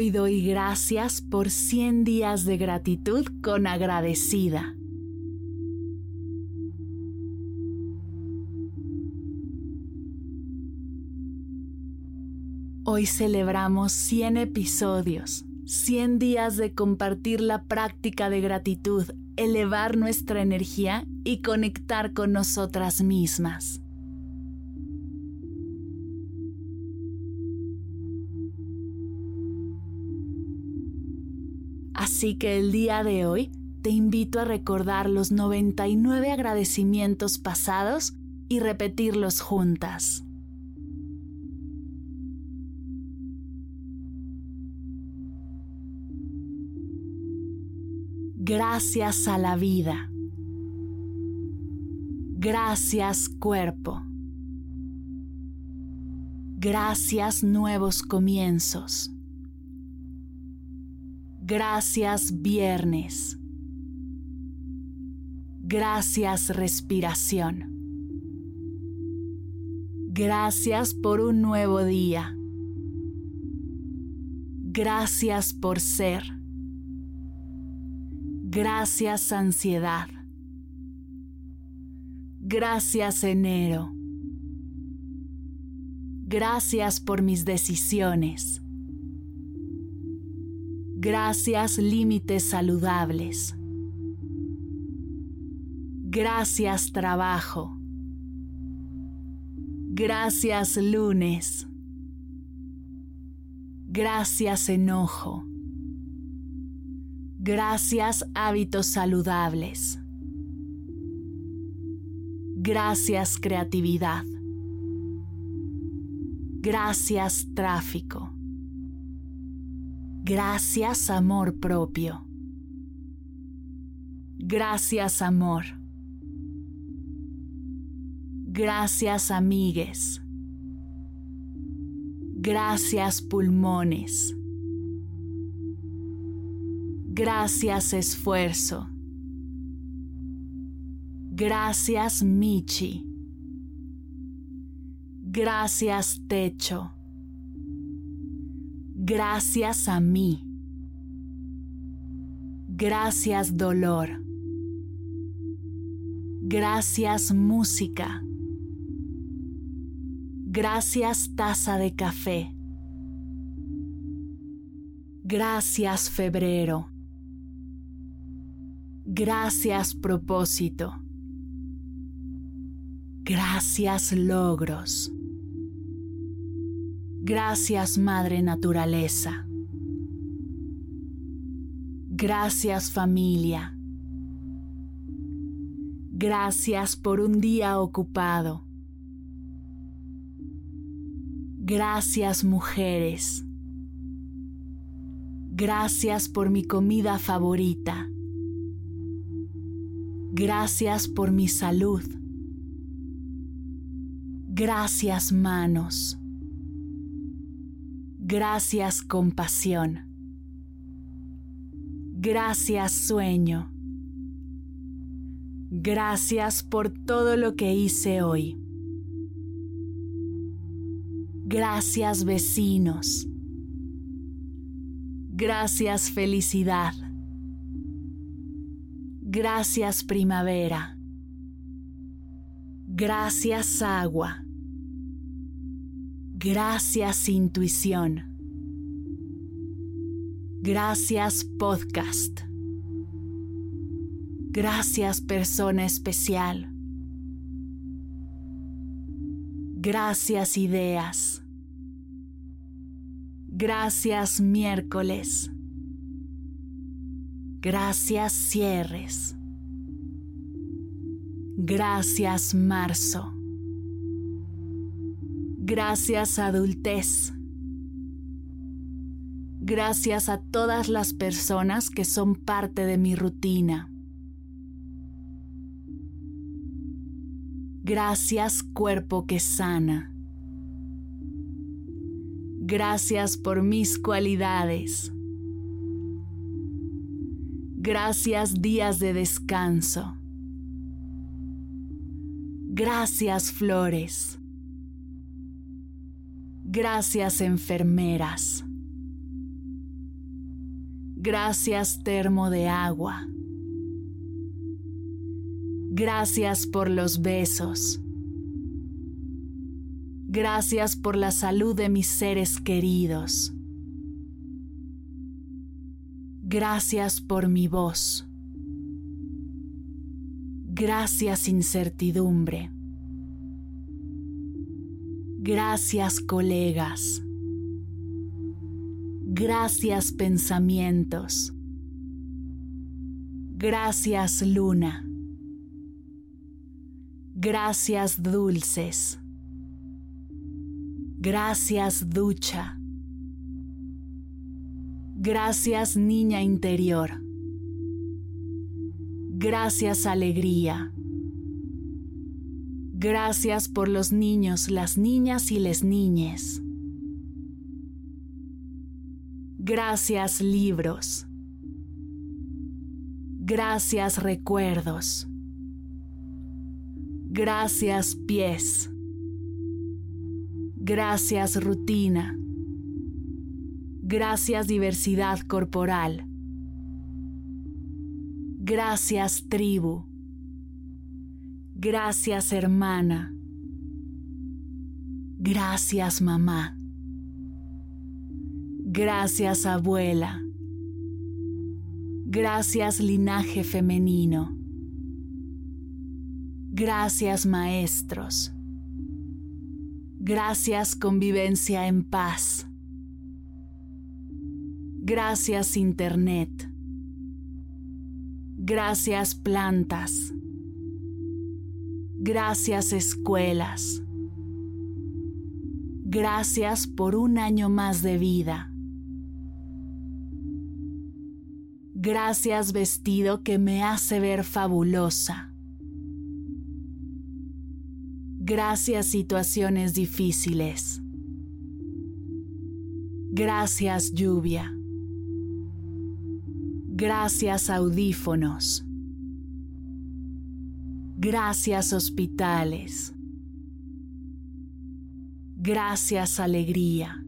Hoy doy gracias por 100 días de gratitud con agradecida. Hoy celebramos 100 episodios, 100 días de compartir la práctica de gratitud, elevar nuestra energía y conectar con nosotras mismas. Así que el día de hoy te invito a recordar los 99 agradecimientos pasados y repetirlos juntas. Gracias a la vida. Gracias cuerpo. Gracias nuevos comienzos. Gracias viernes. Gracias respiración. Gracias por un nuevo día. Gracias por ser. Gracias ansiedad. Gracias enero. Gracias por mis decisiones. Gracias límites saludables. Gracias trabajo. Gracias lunes. Gracias enojo. Gracias hábitos saludables. Gracias creatividad. Gracias tráfico. Gracias amor propio. Gracias amor. Gracias amigues. Gracias pulmones. Gracias esfuerzo. Gracias Michi. Gracias techo. Gracias a mí. Gracias dolor. Gracias música. Gracias taza de café. Gracias febrero. Gracias propósito. Gracias logros. Gracias Madre Naturaleza. Gracias familia. Gracias por un día ocupado. Gracias mujeres. Gracias por mi comida favorita. Gracias por mi salud. Gracias manos. Gracias compasión. Gracias sueño. Gracias por todo lo que hice hoy. Gracias vecinos. Gracias felicidad. Gracias primavera. Gracias agua. Gracias intuición. Gracias podcast. Gracias persona especial. Gracias ideas. Gracias miércoles. Gracias cierres. Gracias marzo. Gracias adultez. Gracias a todas las personas que son parte de mi rutina. Gracias cuerpo que sana. Gracias por mis cualidades. Gracias días de descanso. Gracias flores. Gracias enfermeras. Gracias termo de agua. Gracias por los besos. Gracias por la salud de mis seres queridos. Gracias por mi voz. Gracias incertidumbre. Gracias colegas. Gracias pensamientos. Gracias luna. Gracias dulces. Gracias ducha. Gracias niña interior. Gracias alegría. Gracias por los niños, las niñas y les niñes. Gracias libros. Gracias recuerdos. Gracias pies. Gracias rutina. Gracias diversidad corporal. Gracias tribu. Gracias hermana. Gracias mamá. Gracias abuela. Gracias linaje femenino. Gracias maestros. Gracias convivencia en paz. Gracias Internet. Gracias plantas. Gracias escuelas. Gracias por un año más de vida. Gracias vestido que me hace ver fabulosa. Gracias situaciones difíciles. Gracias lluvia. Gracias audífonos. Gracias hospitales. Gracias alegría.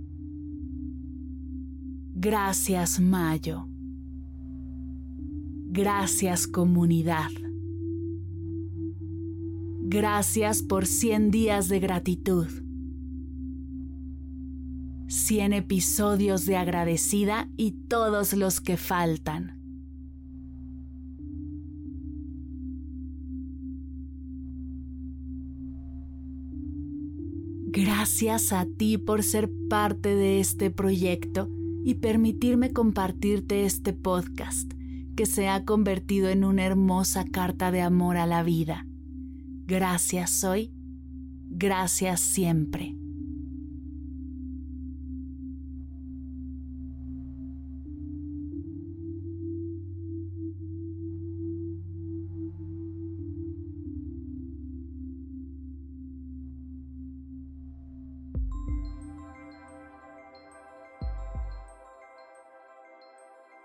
Gracias mayo. Gracias comunidad. Gracias por 100 días de gratitud. 100 episodios de agradecida y todos los que faltan. Gracias a ti por ser parte de este proyecto y permitirme compartirte este podcast que se ha convertido en una hermosa carta de amor a la vida. Gracias hoy, gracias siempre.